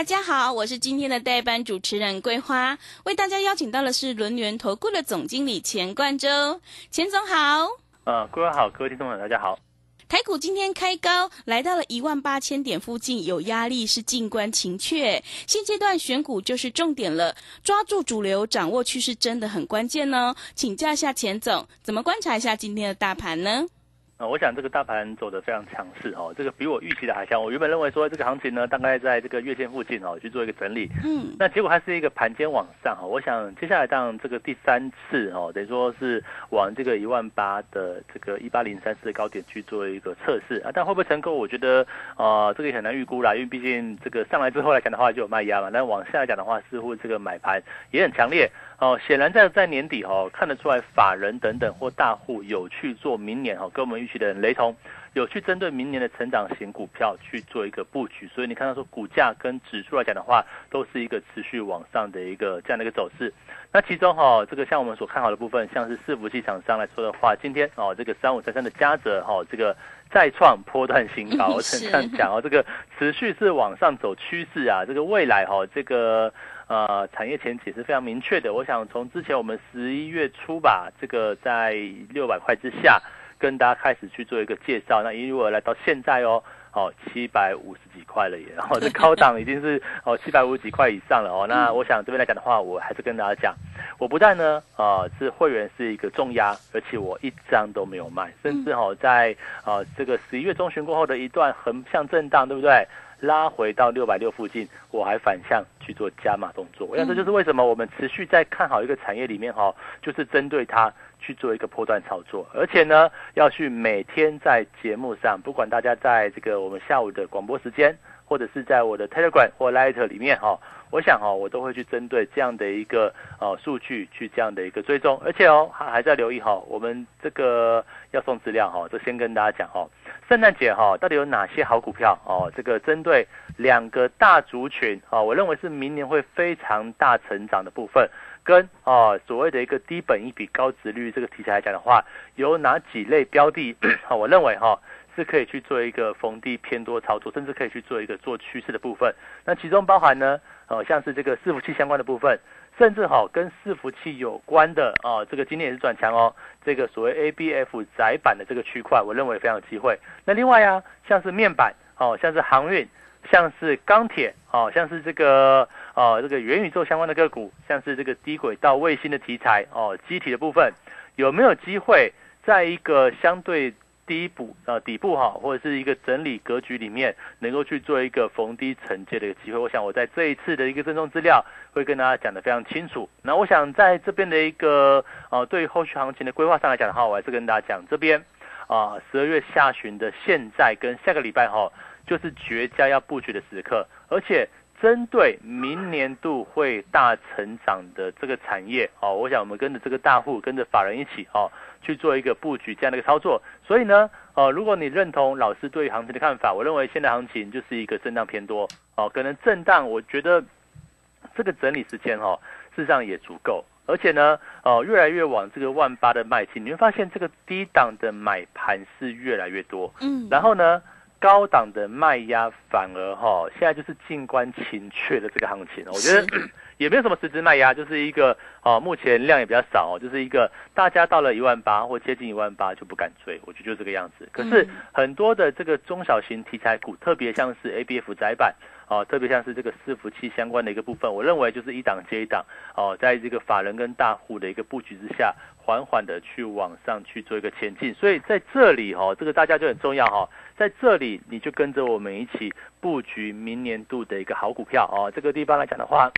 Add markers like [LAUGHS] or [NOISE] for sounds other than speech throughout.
大家好，我是今天的代班主持人桂花，为大家邀请到的是轮源投顾的总经理钱冠洲，钱总好。呃，桂花好，各位听众朋友大家好。台股今天开高，来到了一万八千点附近，有压力是静观情却。现阶段选股就是重点了，抓住主流，掌握趋势真的很关键哦。请教一下钱总，怎么观察一下今天的大盘呢？啊，我想这个大盘走得非常强势哦，这个比我预期的还强。我原本认为说这个行情呢，大概在这个月线附近哦去做一个整理，嗯，那结果它是一个盘间往上哈。我想接下来当这个第三次哦，等于说是往这个一万八的这个一八零三四的高点去做一个测试啊，但会不会成功？我觉得呃这个也很难预估啦，因为毕竟这个上来之后来讲的话就有卖压嘛，但往下来讲的话似乎这个买盘也很强烈。哦，显然在在年底哦，看得出来法人等等或大户有去做明年哦，跟我们预期的很雷同，有去针对明年的成长型股票去做一个布局，所以你看到说股价跟指数来讲的话，都是一个持续往上的一个这样的一个走势。那其中哈，这个像我们所看好的部分，像是伺服器厂商来说的话，今天哦，这个三五三三的嘉泽哈，这个再创波段新高，[LAUGHS] 我这样讲哦，这个持续是往上走趋势啊，这个未来哈，这个。呃，产业前景是非常明确的。我想从之前我们十一月初吧，这个在六百块之下，跟大家开始去做一个介绍。那一路来到现在哦，哦七百五十几块了耶，然后这高档已经是哦七百五十几块以上了哦。那我想这边来讲的话，我还是跟大家讲，我不但呢，啊是会员是一个重压，而且我一张都没有卖，甚至哦在啊这个十一月中旬过后的一段横向震荡，对不对？拉回到六百六附近，我还反向去做加码动作。我想这就是为什么我们持续在看好一个产业里面哈，就是针对它去做一个波段操作，而且呢，要去每天在节目上，不管大家在这个我们下午的广播时间，或者是在我的 Telegram 或 Light 里面哈。我想哈，我都会去针对这样的一个呃数据去这样的一个追踪，而且哦还还在留意哈，我们这个要送资料哈，就先跟大家讲哈，圣诞节哈到底有哪些好股票哦？这个针对两个大族群啊，我认为是明年会非常大成长的部分，跟啊所谓的一个低本一比高值率这个题材来讲的话，有哪几类标的？[CLEARS THROAT] 我认为哈。是可以去做一个逢低偏多操作，甚至可以去做一个做趋势的部分。那其中包含呢，呃，像是这个伺服器相关的部分，甚至哈跟伺服器有关的啊，这个今天也是转强哦。这个所谓 ABF 窄板的这个区块，我认为非常有机会。那另外啊，像是面板哦，像是航运，像是钢铁哦，像是这个哦这个元宇宙相关的个股，像是这个低轨道卫星的题材哦，机体的部分有没有机会在一个相对？第一步呃底部哈，或者是一个整理格局里面，能够去做一个逢低承接的一个机会。我想我在这一次的一个赠送资料会跟大家讲的非常清楚。那我想在这边的一个呃对于后续行情的规划上来讲的话，我还是跟大家讲这边啊十二月下旬的现在跟下个礼拜哈，就是绝佳要布局的时刻，而且。针对明年度会大成长的这个产业哦，我想我们跟着这个大户，跟着法人一起哦，去做一个布局这样的一个操作。所以呢，呃，如果你认同老师对行情的看法，我认为现在行情就是一个震荡偏多哦，可能震荡，我觉得这个整理时间哦，事实上也足够，而且呢，哦，越来越往这个万八的迈进，你会发现这个低档的买盘是越来越多，嗯，然后呢？高档的卖压反而哈，现在就是静观情却的这个行情，我觉得 [CLEARS THROAT] 也没有什么实质卖压，就是一个哦，目前量也比较少，就是一个大家到了一万八或接近一万八就不敢追，我觉得就这个样子。可是很多的这个中小型题材股，特别像是 A B F 窄板。哦，特别像是这个伺服器相关的一个部分，我认为就是一档接一档哦，在这个法人跟大户的一个布局之下，缓缓的去往上去做一个前进。所以在这里哈，这个大家就很重要哈，在这里你就跟着我们一起布局明年度的一个好股票哦。这个地方来讲的话，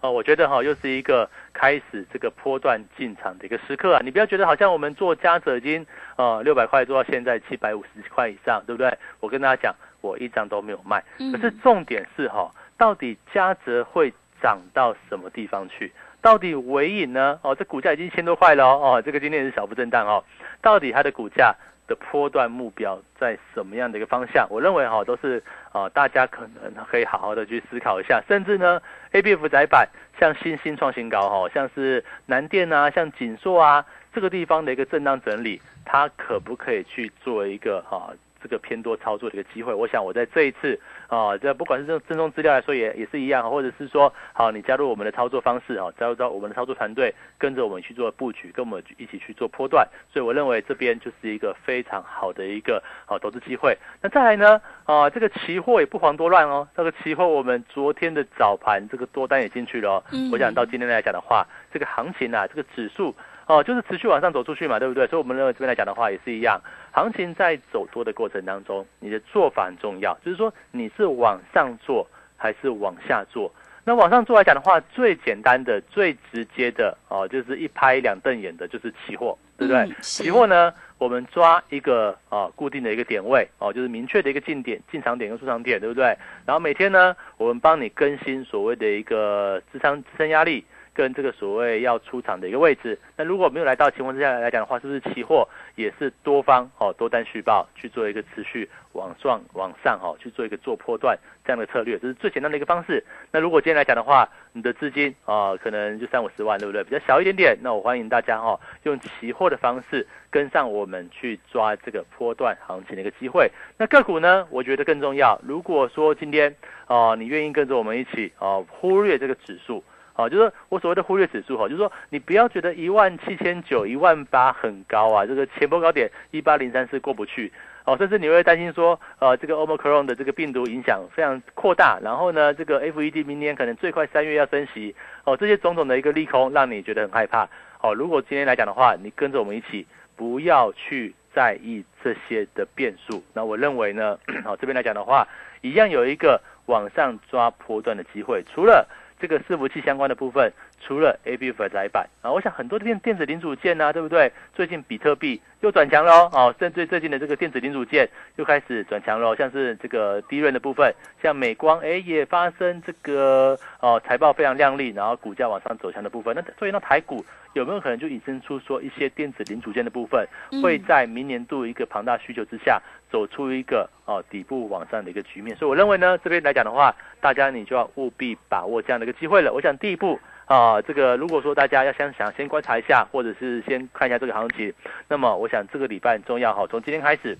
哦，[CLEARS THROAT] 我觉得哈，又是一个开始这个波段进场的一个时刻啊。你不要觉得好像我们做加者已经呃六百块做到现在七百五十块以上，对不对？我跟大家讲。我一张都没有卖，可是重点是哈，到底嘉泽会涨到什么地方去？到底尾影呢？哦，这股价已经千多块了哦，这个今天是小幅震荡哦，到底它的股价的波段目标在什么样的一个方向？我认为哈，都是啊，大家可能可以好好的去思考一下，甚至呢，A B F 窄板像新兴创新高哈，像是南电啊，像锦硕啊，这个地方的一个震荡整理，它可不可以去做一个哈？这个偏多操作的一个机会，我想我在这一次啊，这不管是这正宗资料来说也也是一样，或者是说好你加入我们的操作方式啊，加入到我们的操作团队，跟着我们去做布局，跟我们一起去做波段，所以我认为这边就是一个非常好的一个好投资机会。那再来呢啊，这个期货也不遑多让哦，这个期货我们昨天的早盘这个多单也进去了，嗯，我想到今天来讲的话，这个行情啊，这个指数。哦，就是持续往上走出去嘛，对不对？所以我们认为这边来讲的话也是一样，行情在走多的过程当中，你的做法很重要，就是说你是往上做还是往下做。那往上做来讲的话，最简单的、最直接的哦，就是一拍两瞪眼的，就是期货，对不对？期货呢，我们抓一个啊固定的一个点位哦，就是明确的一个进点、进场点跟出场点，对不对？然后每天呢，我们帮你更新所谓的一个支撑支撑压力。跟这个所谓要出场的一个位置，那如果没有来到情况之下来讲的话，是不是期货也是多方哦多单续报去做一个持续往上往上哈去做一个做波段这样的策略，这是最简单的一个方式。那如果今天来讲的话，你的资金啊可能就三五十万，对不对？比较小一点点，那我欢迎大家哈用期货的方式跟上我们去抓这个波段行情的一个机会。那个股呢，我觉得更重要。如果说今天哦你愿意跟着我们一起哦忽略这个指数。好，就是我所谓的忽略指数哈，就是说你不要觉得一万七千九、一万八很高啊，这个前波高点一八零三是过不去哦，甚至你会担心说，呃，这个 Omicron 的这个病毒影响非常扩大，然后呢，这个 FED 明年可能最快三月要升息哦，这些种种的一个利空让你觉得很害怕哦。如果今天来讲的话，你跟着我们一起，不要去在意这些的变数，那我认为呢，[CLEARS THROAT] 好这边来讲的话，一样有一个往上抓波段的机会，除了。这个伺服器相关的部分，除了 A B F 窄板啊，我想很多的电电子零组件呐，对不对？最近比特币又转强了哦，甚至最近的这个电子零组件又开始转强了，像是这个低润的部分，像美光哎也发生这个哦财报非常亮丽，然后股价往上走强的部分。那所以那台股有没有可能就引申出说一些电子零组件的部分会在明年度一个庞大需求之下？走出一个哦底部往上的一个局面，所以我认为呢，这边来讲的话，大家你就要务必把握这样的一个机会了。我想第一步啊，这个如果说大家要想想先观察一下，或者是先看一下这个行情，那么我想这个礼拜很重要哈。从今天开始，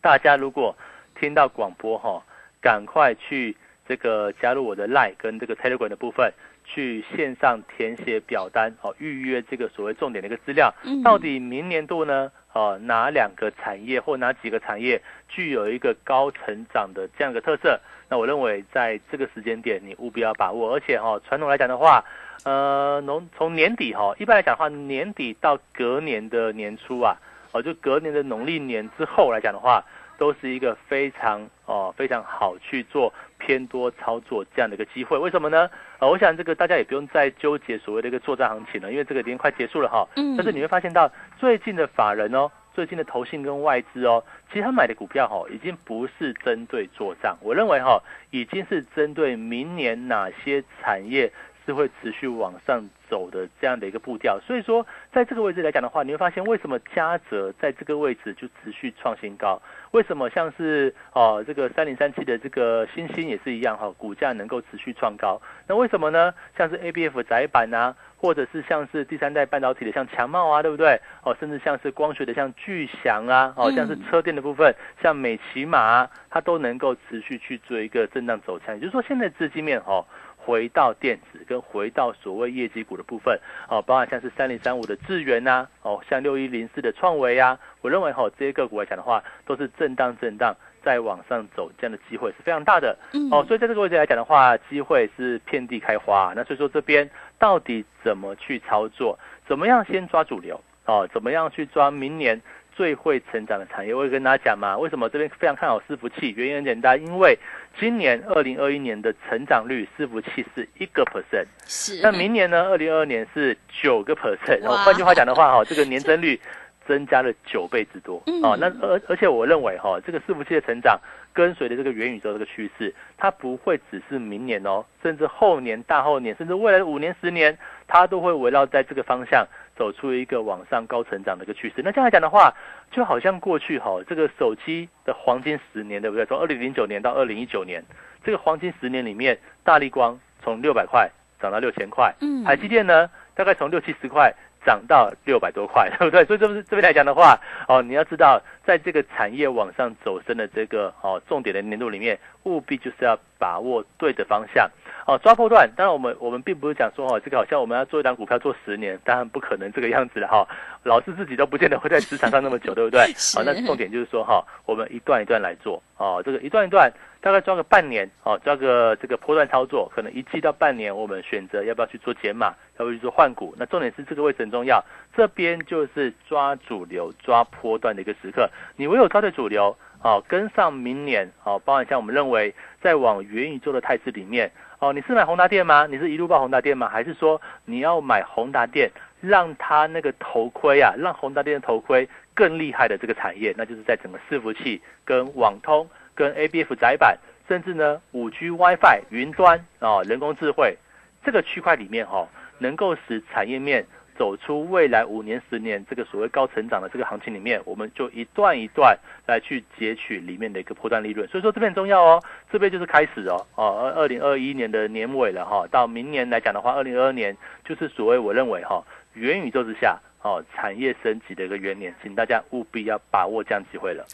大家如果听到广播哈，赶快去这个加入我的 Line 跟这个 Telegram 的部分。去线上填写表单哦，预约这个所谓重点的一个资料。到底明年度呢？哦，哪两个产业或哪几个产业具有一个高成长的这样一个特色？那我认为在这个时间点，你务必要把握。而且哈，传统来讲的话，呃，农从年底哈，一般来讲的话，年底到隔年的年初啊，哦，就隔年的农历年之后来讲的话。都是一个非常哦非常好去做偏多操作这样的一个机会，为什么呢？呃，我想这个大家也不用再纠结所谓的一个作战行情了，因为这个已经快结束了哈。嗯。但是你会发现到最近的法人哦，最近的投信跟外资哦，其实他买的股票哈，已经不是针对做账，我认为哈，已经是针对明年哪些产业。是会持续往上走的这样的一个步调，所以说在这个位置来讲的话，你会发现为什么嘉泽在这个位置就持续创新高？为什么像是哦这个三零三七的这个星星也是一样哈，股价能够持续创高？那为什么呢？像是 A B F 窄板啊，或者是像是第三代半导体的像强茂啊，对不对？哦，甚至像是光学的像巨翔啊，哦像是车电的部分，像美骑马，它都能够持续去做一个震荡走强。也就是说，现在资金面哈。回到电子跟回到所谓业绩股的部分，哦，包含像是三零三五的智源呐，哦，像六一零四的创维啊，我认为哈这些个股来讲的话，都是震荡震荡再往上走这样的机会是非常大的，哦，所以在这个位置来讲的话，机会是遍地开花。那所以说这边到底怎么去操作？怎么样先抓主流？哦，怎么样去抓明年？最会成长的产业，我也跟大家讲嘛，为什么这边非常看好伺服器？原因很简单，因为今年二零二一年的成长率伺服器是一个 percent，是。那明年呢？二零二二年是九个 percent。然后换句话讲的话，哈，这个年增率增加了九倍之多。哦，那而而且我认为哈，这个伺服器的成长跟随着这个元宇宙这个趋势，它不会只是明年哦，甚至后年、大后年，甚至未来的五年、十年，它都会围绕在这个方向走出一个往上高成长的一个趋势。那这样来讲的话，就好像过去哈，这个手机的黄金十年，对不对？从二零零九年到二零一九年，这个黄金十年里面，大力光从六百块涨到六千块，嗯，海积电呢？大概从六七十块涨到六百多块，[LAUGHS] 对不对？所以这不是这边来讲的话，哦，你要知道，在这个产业往上走升的这个哦重点的年度里面，务必就是要把握对的方向，哦，抓破段。当然，我们我们并不是讲说哦，这个好像我们要做一档股票做十年，当然不可能这个样子的哈。老师自己都不见得会在职场上那么久，对不对？[LAUGHS] 好，那重点就是说哈，我们一段一段来做，哦，这个一段一段。大概抓个半年，哦，抓个这个波段操作，可能一季到半年，我们选择要不要去做减码，要不要去做换股。那重点是这个位置很重要，这边就是抓主流、抓波段的一个时刻。你唯有抓对主流，哦，跟上明年，哦，包含像我们认为在往元宇宙的态势里面，哦，你是买宏达电吗？你是一路报宏达电吗？还是说你要买宏达电，让它那个头盔啊，让宏达电的头盔更厉害的这个产业，那就是在整个伺服器跟网通。跟 ABF 窄板，甚至呢五 G WiFi 云端啊，人工智慧这个区块里面哈，能够使产业面走出未来五年、十年这个所谓高成长的这个行情里面，我们就一段一段来去截取里面的一个破段利润。所以说这边很重要哦，这边就是开始哦，哦二二零二一年的年尾了哈，到明年来讲的话，二零二二年就是所谓我认为哈元宇宙之下。哦，产业升级的一个元年，请大家务必要把握这样机会了。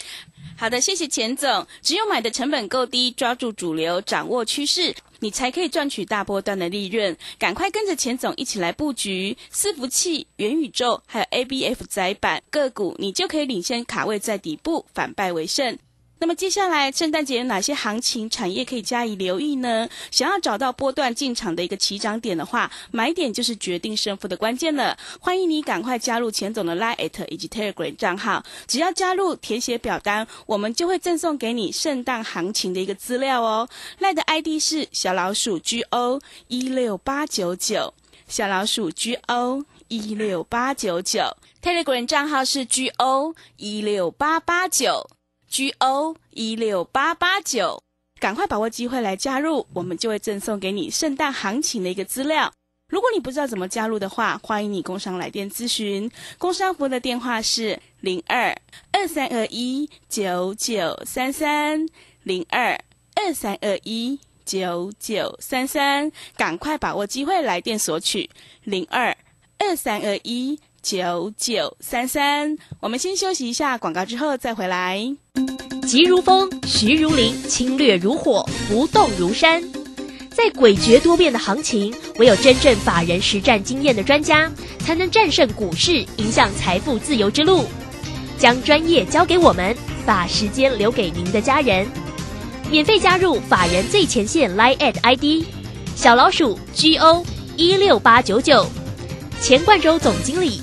好的，谢谢钱总。只有买的成本够低，抓住主流，掌握趋势，你才可以赚取大波段的利润。赶快跟着钱总一起来布局伺服器、元宇宙，还有 ABF 窄板个股，你就可以领先卡位在底部，反败为胜。那么接下来圣诞节有哪些行情产业可以加以留意呢？想要找到波段进场的一个起涨点的话，买点就是决定胜负的关键了。欢迎你赶快加入钱总的 Line 以及 Telegram 账号，只要加入填写表单，我们就会赠送给你圣诞行情的一个资料哦。Line 的 ID 是小老鼠 GO 一六八九九，小老鼠 GO 一六八九九，Telegram 账号是 GO 一六八八九。G O 一六八八九，赶快把握机会来加入，我们就会赠送给你圣诞行情的一个资料。如果你不知道怎么加入的话，欢迎你工商来电咨询。工商服的电话是零二二三二一九九三三零二二三二一九九三三，赶快把握机会来电索取零二二三二一。九九三三，我们先休息一下广告，之后再回来。急如风，徐如林，侵略如火，不动如山。在诡谲多变的行情，唯有真正法人实战经验的专家，才能战胜股市，影响财富自由之路。将专业交给我们，把时间留给您的家人。免费加入法人最前线 Line at ID 小老鼠 G O 一六八九九，钱冠洲总经理。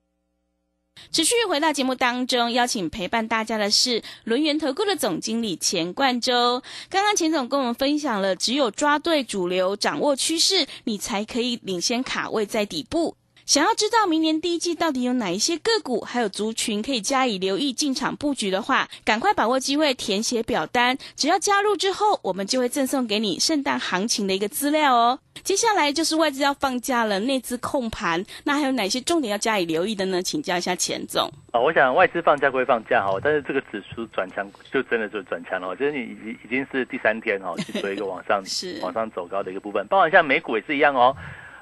持续回到节目当中，邀请陪伴大家的是轮源投顾的总经理钱冠洲。刚刚钱总跟我们分享了，只有抓对主流，掌握趋势，你才可以领先卡位在底部。想要知道明年第一季到底有哪一些个股，还有族群可以加以留意进场布局的话，赶快把握机会填写表单。只要加入之后，我们就会赠送给你圣诞行情的一个资料哦。接下来就是外资要放假了，内资控盘，那还有哪些重点要加以留意的呢？请教一下钱总。啊，我想外资放假归放假哈，但是这个指数转强就真的就转强了，就是你已经已经是第三天哈，去做一个往上 [LAUGHS] 往上走高的一个部分。包括像美股也是一样哦。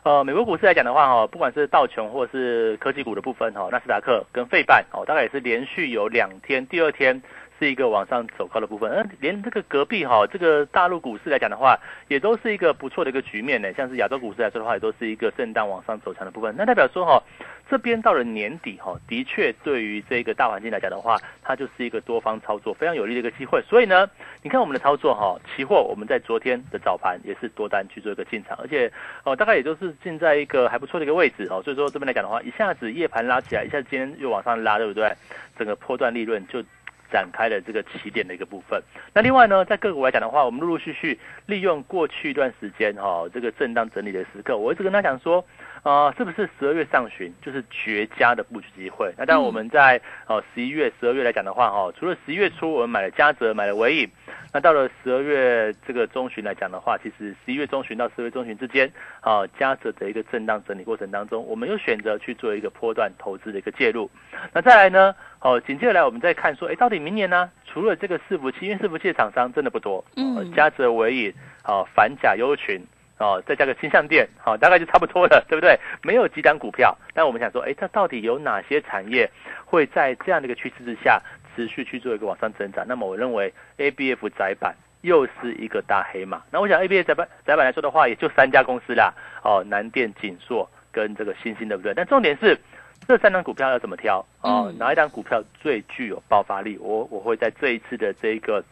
呃，美国股市来讲的话，哈，不管是道琼或是科技股的部分，哈，纳斯达克跟费半，哦，大概也是连续有两天，第二天。是一个往上走高的部分，嗯连这个隔壁哈，这个大陆股市来讲的话，也都是一个不错的一个局面呢。像是亚洲股市来说的话，也都是一个震荡往上走强的部分。那代表说哈，这边到了年底哈，的确对于这个大环境来讲的话，它就是一个多方操作非常有利的一个机会。所以呢，你看我们的操作哈，期货我们在昨天的早盘也是多单去做一个进场，而且哦，大概也就是进在一个还不错的一个位置哦。所以说这边来讲的话，一下子夜盘拉起来，一下子今天又往上拉，对不对？整个波段利润就。展开了这个起点的一个部分。那另外呢，在个股来讲的话，我们陆陆续续利用过去一段时间哈，这个震荡整理的时刻，我一直跟他讲说。啊，是不是十二月上旬就是绝佳的布局机会？那当然，我们在哦十一月、十二月来讲的话，哈，除了十一月初我们买了嘉泽、买了维影，那到了十二月这个中旬来讲的话，其实十一月中旬到十二月中旬之间，啊，嘉泽的一个震荡整理过程当中，我们又选择去做一个波段投资的一个介入。那再来呢，哦，紧接着来我们再看说，哎，到底明年呢？除了这个伺服器，因为伺服器的厂商真的不多，嗯，嘉泽、维影，啊，反甲优群。哦，再加个新项店，好，大概就差不多了，对不对？没有几档股票，但我们想说，哎，它到底有哪些产业会在这样的一个趋势之下持续去做一个往上增长？那么我认为 A B F 窄板又是一个大黑马。那我想 A B F 窄板窄板来说的话，也就三家公司啦，哦，南电、锦硕跟这个新兴，对不对？但重点是这三档股票要怎么挑？哦，哪一档股票最具有爆发力？我我会在这一次的这个。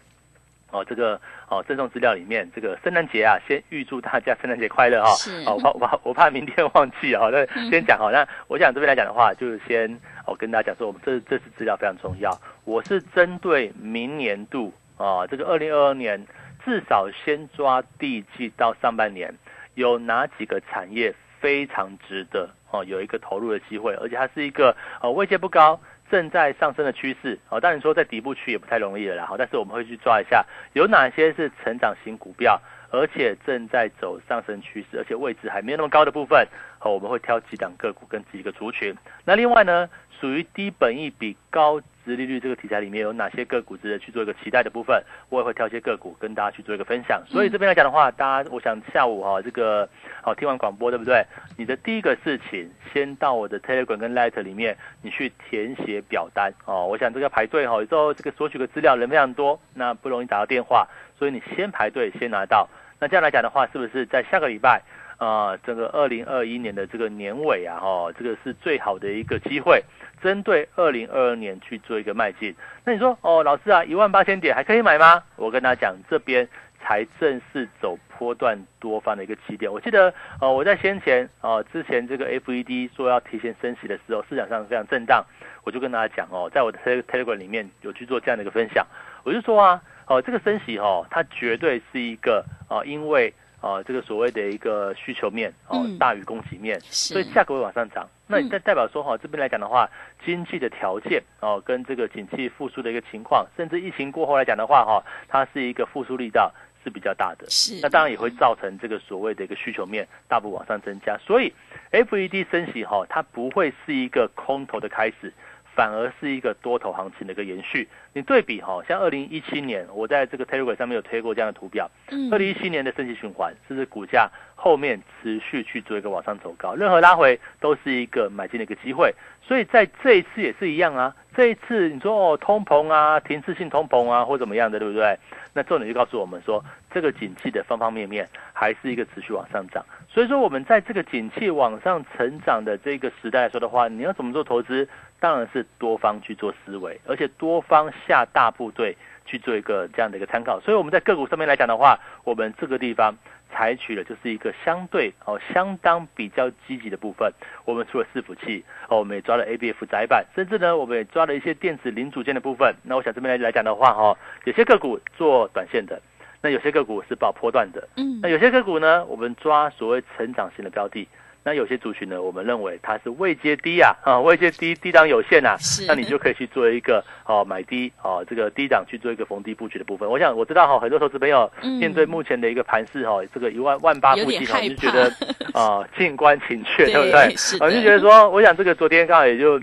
哦，这个哦，赠送资料里面，这个圣诞节啊，先预祝大家圣诞节快乐哈。是。哦，我怕我怕我怕明天忘记啊，那先讲好。那我想这边来讲的话，就是先我跟大家讲说，我们这这次资料非常重要。我是针对明年度啊，这个二零二二年，至少先抓第一季到上半年，有哪几个产业非常值得哦，有一个投入的机会，而且它是一个呃位阶不高。正在上升的趋势，哦，当然说在底部区也不太容易了啦，好，但是我们会去抓一下有哪些是成长型股票，而且正在走上升趋势，而且位置还没有那么高的部分，好，我们会挑几档个股跟几个族群。那另外呢，属于低本益比高。殖利率这个题材里面有哪些个股值得去做一个期待的部分？我也会挑一些个股跟大家去做一个分享。所以这边来讲的话，大家我想下午哈这个好听完广播对不对？你的第一个事情，先到我的 Telegram 跟 Light 里面，你去填写表单哦。我想这个排队哈，有时候这个索取的资料人非常多，那不容易打到电话，所以你先排队先拿到。那这样来讲的话，是不是在下个礼拜啊，这个二零二一年的这个年尾啊，哈，这个是最好的一个机会。针对二零二二年去做一个迈进，那你说哦，老师啊，一万八千点还可以买吗？我跟大家讲，这边才正式走波段多方的一个起点。我记得呃，我在先前呃之前这个 FED 说要提前升息的时候，市场上非常震荡，我就跟大家讲哦，在我的 Telegram 里面有去做这样的一个分享，我就说啊，哦，这个升息哦，它绝对是一个啊，因为。啊，这个所谓的一个需求面哦，大于供给面，所以价格会往上涨。那代代表说哈，这边来讲的话，经济的条件哦，跟这个景气复苏的一个情况，甚至疫情过后来讲的话哈，它是一个复苏力道是比较大的。是，那当然也会造成这个所谓的一个需求面大幅往上增加。所以，FED 升息哈，它不会是一个空头的开始。反而是一个多头行情的一个延续。你对比哈，像二零一七年，我在这个 Telegram 上面有推过这样的图表。嗯，二零一七年的升级循环，是不是股价后面持续去做一个往上走高？任何拉回都是一个买进的一个机会。所以在这一次也是一样啊。这一次你说哦，通膨啊，停滞性通膨啊，或怎么样的，对不对？那重点就告诉我们说，这个景气的方方面面还是一个持续往上涨。所以说，我们在这个景气往上成长的这个时代来说的话，你要怎么做投资？当然是多方去做思维，而且多方下大部队去做一个这样的一个参考。所以我们在个股上面来讲的话，我们这个地方采取的就是一个相对哦相当比较积极的部分。我们除了伺服器哦，我们也抓了 A B F 窄板，甚至呢我们也抓了一些电子零组件的部分。那我想这边来来讲的话哈，有些个股做短线的，那有些个股是报波段的，嗯，那有些个股呢，我们抓所谓成长型的标的。那有些族群呢，我们认为它是位阶低啊，啊，位阶低，低档有限啊，那你就可以去做一个哦买低哦这个低档去做一个逢低布局的部分。我想我知道哈，很多投资朋友面对目前的一个盘势哈，这个一万万八附近哈，就觉得啊 [LAUGHS] 静观情却，对不对？我就觉得说，我想这个昨天刚好也就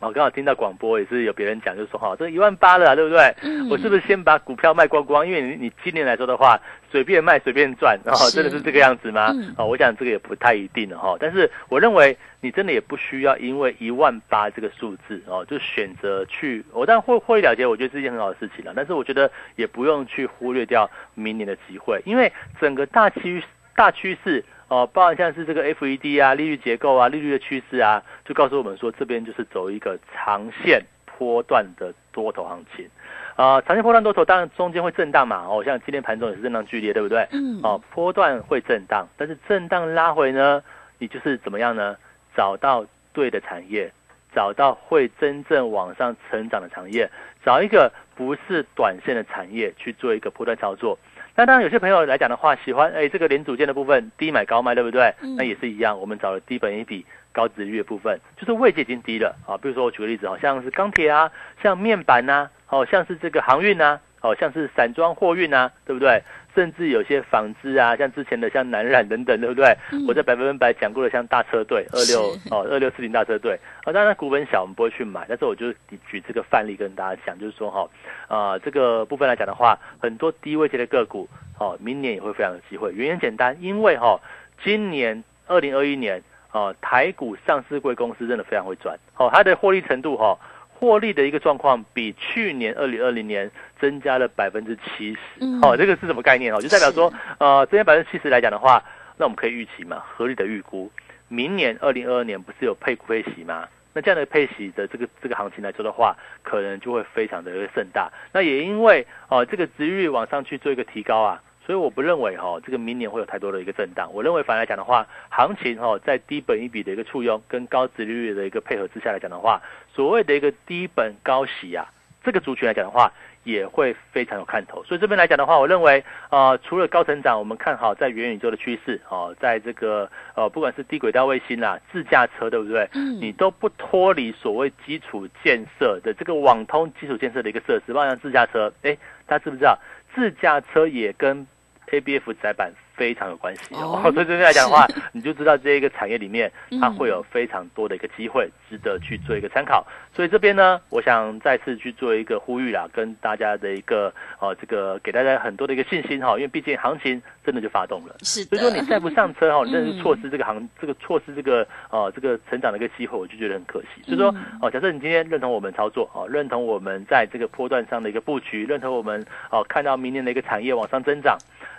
我刚好听到广播，也是有别人讲，就是说哈，这一万八了，对不对？我是不是先把股票卖光光？因为你你今年来说的话，随便卖随便赚，然后真的是这个样子吗？啊，我想这个也不太一定了哈。但是我认为你真的也不需要因为一万八这个数字哦，就选择去我当然会会了解，我觉得是一件很好的事情了。但是我觉得也不用去忽略掉明年的机会，因为整个大趋大趋势。哦，包含像是这个 FED 啊，利率结构啊，利率的趋势啊，就告诉我们说，这边就是走一个长线波段的多头行情。啊，长线波段多头，当然中间会震荡嘛。哦，像今天盘中也是震荡剧烈，对不对？嗯。哦，波段会震荡，但是震荡拉回呢，你就是怎么样呢？找到对的产业，找到会真正往上成长的产业，找一个不是短线的产业去做一个波段操作。那当然，有些朋友来讲的话，喜欢哎这个连组件的部分低买高卖，对不对？那也是一样，我们找了低本一比高值率的部分，就是位置已经低了啊。比如说我举个例子，好像是钢铁啊，像面板呐，好像是这个航运呐。哦，像是散装货运啊，对不对？甚至有些纺织啊，像之前的像南染等等，对不对？我在百分百讲过的，像大车队二六哦二六四零大车队啊，当然股本小，我们不会去买，但是我就举这个范例跟大家讲，就是说哈啊这个部分来讲的话，很多低位阶的个股哦，明年也会非常有机会。原因简单，因为哈今年二零二一年哦台股上市贵公司真的非常会赚，哦它的获利程度哈。获利的一个状况比去年二零二零年增加了百分之七十，哦，这个是什么概念哦？就代表说，呃，增加百分之七十来讲的话，那我们可以预期嘛，合理的预估，明年二零二二年不是有配股配息吗？那这样的配息的这个这个行情来说的话，可能就会非常的盛大。那也因为哦，这个值率往上去做一个提高啊。所以我不认为哈，这个明年会有太多的一个震荡。我认为反来讲的话，行情哈在低本一笔的一个簇拥跟高值利率的一个配合之下来讲的话，所谓的一个低本高息啊，这个族群来讲的话，也会非常有看头。所以这边来讲的话，我认为啊，除了高成长，我们看好在元宇宙的趋势哦，在这个呃不管是低轨道卫星啦、自驾车，对不对？嗯。你都不脱离所谓基础建设的这个网通基础建设的一个设施，包括自驾车。哎，大家知不知道自驾车也跟 A B F 窄板非常有关系哦，所以这边来讲的话，[LAUGHS] 你就知道这一个产业里面，它会有非常多的一个机会，值得去做一个参考。所以这边呢，我想再次去做一个呼吁啦，跟大家的一个呃，这个给大家很多的一个信心哈，因为毕竟行情真的就发动了。是，所以说你再不上车哈，[LAUGHS] 你真的是错失这个行，这个错失这个呃这个成长的一个机会，我就觉得很可惜。所以说哦，假设你今天认同我们操作哦，认同我们在这个波段上的一个布局，认同我们哦看到明年的一个产业往上增长。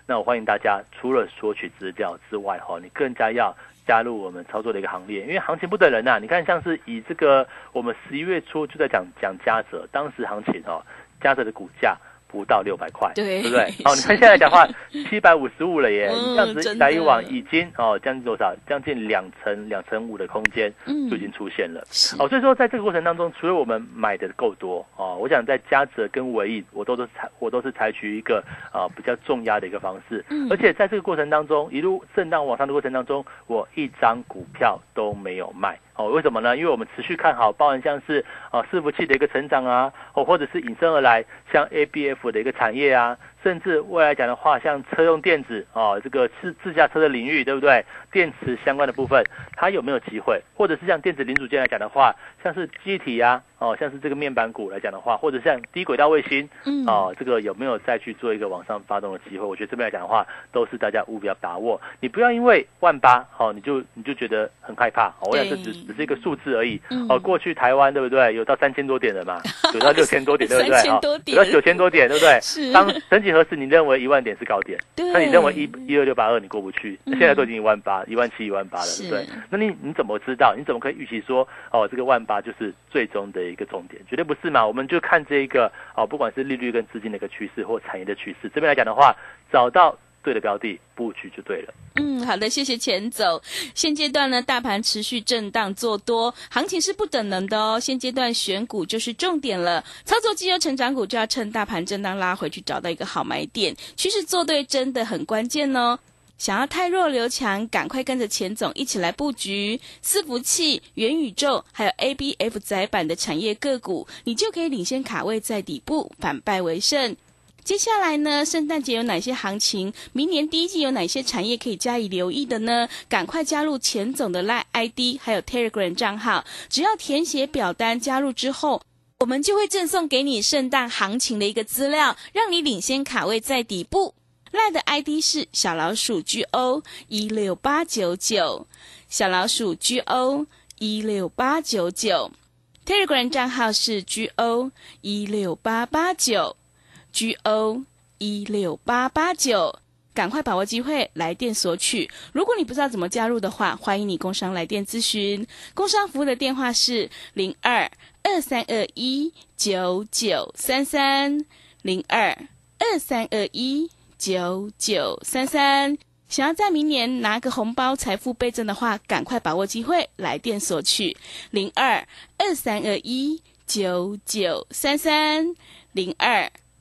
那我欢迎大家，除了索取资料之外，哈，你更加要加入我们操作的一个行列，因为行情不等人呐。你看，像是以这个我们十一月初就在讲讲嘉泽，当时行情哦，嘉泽的股价。不到六百块，对不对？[LAUGHS] 哦，你看现在讲话七百五十五了耶，这样子一来一往已经哦将近多少？将近两成两成五的空间就已经出现了。哦，所以说在这个过程当中，除了我们买的够多哦，我想在嘉泽跟唯一，我都是采我都是采取一个啊比较重压的一个方式，而且在这个过程当中一路震荡往上的过程当中，我一张股票都没有卖。哦，为什么呢？因为我们持续看好，包含像是啊伺服器的一个成长啊，哦或者是引申而来像 A B F 的一个产业啊。甚至未来讲的话，像车用电子啊，这个自自驾车的领域，对不对？电池相关的部分，它有没有机会？或者是像电子零组件来讲的话，像是机体啊，哦，像是这个面板股来讲的话，或者像低轨道卫星，嗯，哦，这个有没有再去做一个往上发动的机会？我觉得这边来讲的话，都是大家务必要把握。你不要因为万八，哦，你就你就觉得很害怕。我想这只只是一个数字而已。哦，过去台湾对不对？有到三千多点的嘛？[LAUGHS] 有到六千多点，对不对？有到九千多点，对不对？[LAUGHS] 是。当整体合适，你认为一万点是高点？那你认为一一二六八二你过不去？现在都已经一万八、一万七、一万八了，对不对？那你你怎么知道？你怎么可以预期说哦，这个万八就是最终的一个重点？绝对不是嘛！我们就看这一个哦，不管是利率跟资金的一个趋势或产业的趋势，这边来讲的话，找到。对的标的布局就对了。嗯，好的，谢谢钱总。现阶段呢，大盘持续震荡做多，行情是不等人的哦。现阶段选股就是重点了，操作绩优成长股就要趁大盘震荡拉回去找到一个好买点，趋势做对真的很关键哦。想要太弱留强，赶快跟着钱总一起来布局伺服器、元宇宙，还有 A B F 窄板的产业个股，你就可以领先卡位在底部，反败为胜。接下来呢，圣诞节有哪些行情？明年第一季有哪些产业可以加以留意的呢？赶快加入钱总的 Line ID 还有 Telegram 账号，只要填写表单加入之后，我们就会赠送给你圣诞行情的一个资料，让你领先卡位在底部。Line 的 ID 是小老鼠 G O 一六八九九，小老鼠 G O 一六八九九，Telegram 账号是 G O 一六八八九，G O 一六八八九，赶快把握机会来电索取。如果你不知道怎么加入的话，欢迎你工商来电咨询，工商服务的电话是零二二三二一九九三三。零二二三二一。九九三三，想要在明年拿个红包、财富倍增的话，赶快把握机会，来电索取。零二二三二一九九三三。零二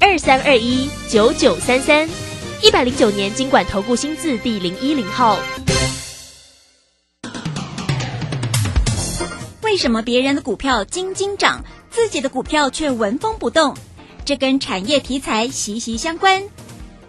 二三二一九九三三，一百零九年经管投顾新字第零一零号。为什么别人的股票斤斤涨，自己的股票却纹风不动？这跟产业题材息息相关。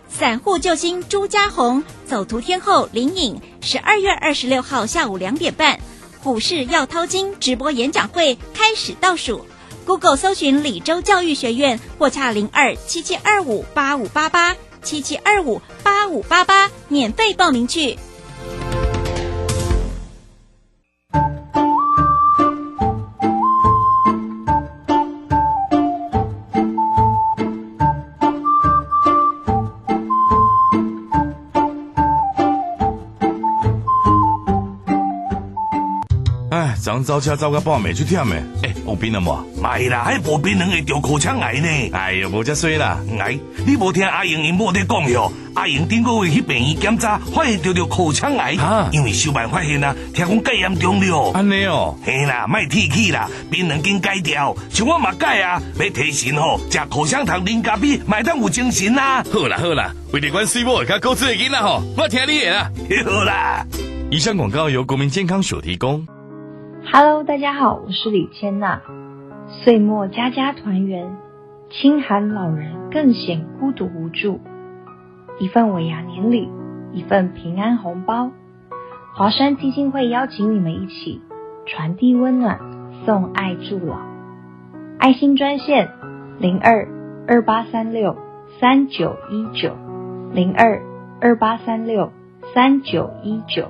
散户救星朱家红，走图天后林颖，十二月二十六号下午两点半，股市要掏金直播演讲会开始倒数。Google 搜寻李州教育学院，或洽零二七七二五八五八八七七二五八五八八，免费报名去。早走车走个半暝，出忝诶！诶，有病了无？买啦，迄无病人会得口腔癌呢。哎呀，无遮衰啦！哎，你无听阿英因某在讲哟？阿英顶个月去病院检查，发现得了口腔癌，因为小办发现啊，听讲介严重了。安尼哦，嘿啦，卖提起啦，病人经戒掉，像我嘛戒啊，要提神吼，食口香糖、啉咖啡，买当有精神啦。好啦好啦，为了关水某甲高子的囡仔吼，我听你的啦。[LAUGHS] 好啦，以上广告由国民健康署提供。Hello，大家好，我是李千娜。岁末家家团圆，清寒老人更显孤独无助。一份尾牙年礼，一份平安红包。华山基金会邀请你们一起传递温暖，送爱助老。爱心专线零二二八三六三九一九零二二八三六三九一九。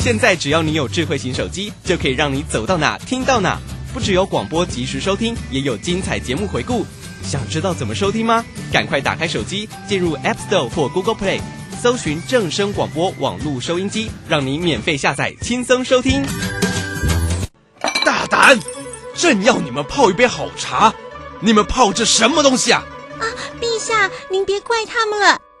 现在只要你有智慧型手机，就可以让你走到哪听到哪。不只有广播及时收听，也有精彩节目回顾。想知道怎么收听吗？赶快打开手机，进入 App Store 或 Google Play，搜寻正声广播网络收音机，让你免费下载，轻松收听。大胆！朕要你们泡一杯好茶，你们泡这什么东西啊？啊，陛下，您别怪他们了。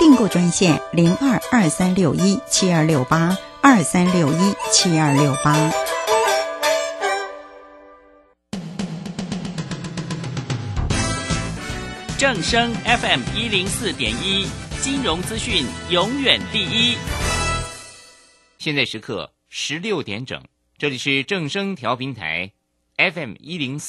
订购专线零二二三六一七二六八二三六一七二六八。正声 FM 一零四点一，金融资讯永远第一。现在时刻十六点整，这里是正声调频台 FM 一零四。